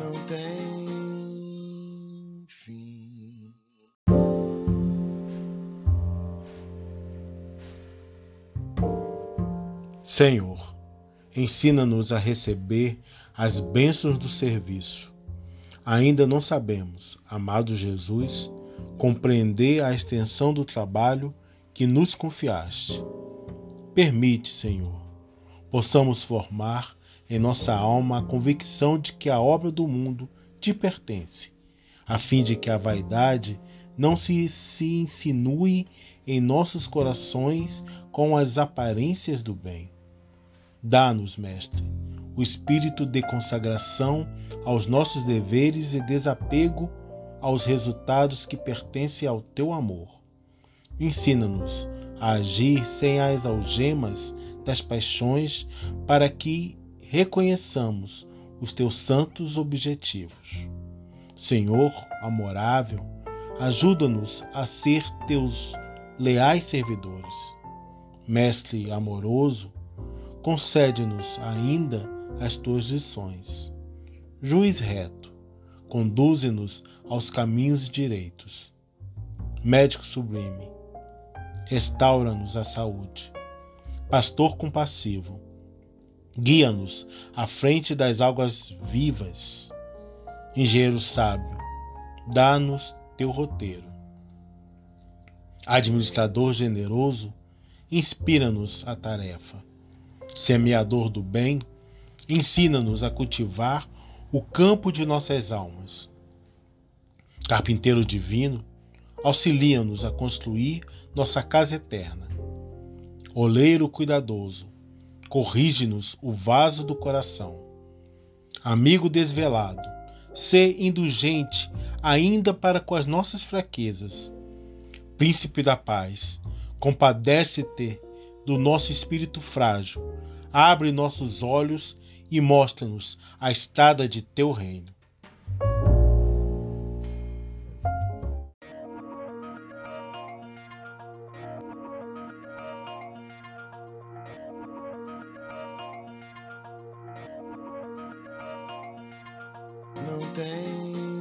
não tem fim. Senhor, ensina-nos a receber as bênçãos do serviço. Ainda não sabemos, amado Jesus, compreender a extensão do trabalho que nos confiaste. Permite, Senhor, possamos formar em nossa alma a convicção de que a obra do mundo te pertence, a fim de que a vaidade não se, se insinue em nossos corações com as aparências do bem. Dá-nos, Mestre, o espírito de consagração aos nossos deveres e desapego aos resultados que pertencem ao teu amor. Ensina-nos a agir sem as algemas das paixões, para que reconheçamos os teus santos objetivos. Senhor amorável, ajuda-nos a ser teus leais servidores. Mestre amoroso, concede-nos ainda as tuas lições. Juiz reto, conduze-nos aos caminhos direitos. Médico sublime, restaura-nos a saúde. Pastor compassivo, guia-nos à frente das águas vivas. Engenheiro sábio, dá-nos teu roteiro. Administrador generoso, inspira-nos a tarefa. Semeador do bem, ensina-nos a cultivar o campo de nossas almas. Carpinteiro divino, auxilia-nos a construir nossa casa eterna. Oleiro cuidadoso, corrige-nos o vaso do coração. Amigo desvelado, sê indulgente ainda para com as nossas fraquezas. Príncipe da paz, compadece-te do nosso espírito frágil, abre nossos olhos e mostra-nos a estrada de teu reino. Não tem